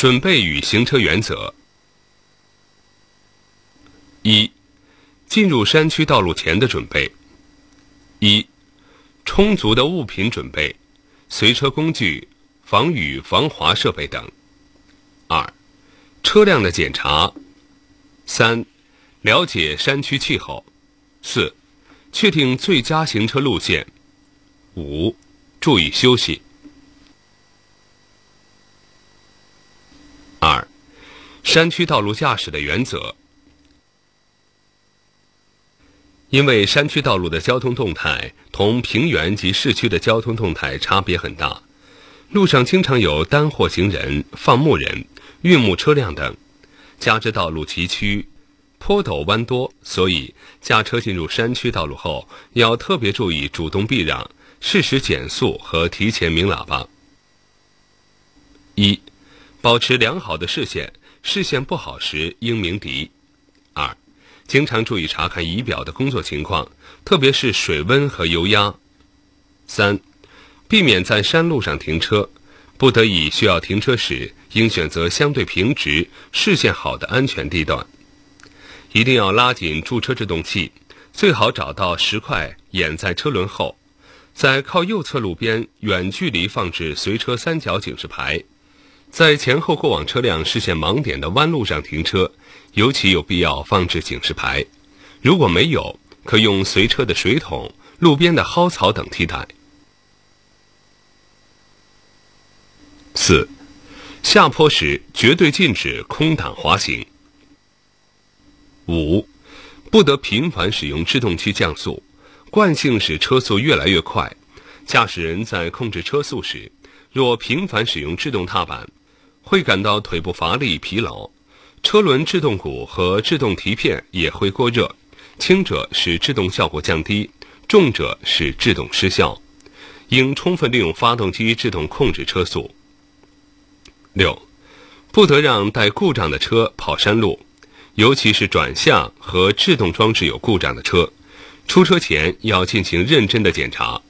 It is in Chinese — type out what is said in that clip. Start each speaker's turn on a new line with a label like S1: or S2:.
S1: 准备与行车原则：一、进入山区道路前的准备。一、充足的物品准备，随车工具、防雨防滑设备等。二、车辆的检查。三、了解山区气候。四、确定最佳行车路线。五、注意休息。二、山区道路驾驶的原则。因为山区道路的交通动态同平原及市区的交通动态差别很大，路上经常有单货行人、放牧人、运木车辆等，加之道路崎岖、坡陡弯多，所以驾车进入山区道路后要特别注意主动避让、适时减速和提前鸣喇叭。一、保持良好的视线，视线不好时应鸣笛。二、经常注意查看仪表的工作情况，特别是水温和油压。三、避免在山路上停车，不得已需要停车时，应选择相对平直、视线好的安全地段。一定要拉紧驻车制动器，最好找到石块掩在车轮后，在靠右侧路边远距离放置随车三角警示牌。在前后过往车辆视线盲点的弯路上停车。尤其有必要放置警示牌，如果没有，可用随车的水桶、路边的蒿草等替代。四，下坡时绝对禁止空挡滑行。五，不得频繁使用制动器降速，惯性使车速越来越快。驾驶人在控制车速时，若频繁使用制动踏板，会感到腿部乏力、疲劳。车轮制动鼓和制动蹄片也会过热，轻者使制动效果降低，重者使制动失效。应充分利用发动机制动控制车速。六，不得让带故障的车跑山路，尤其是转向和制动装置有故障的车，出车前要进行认真的检查。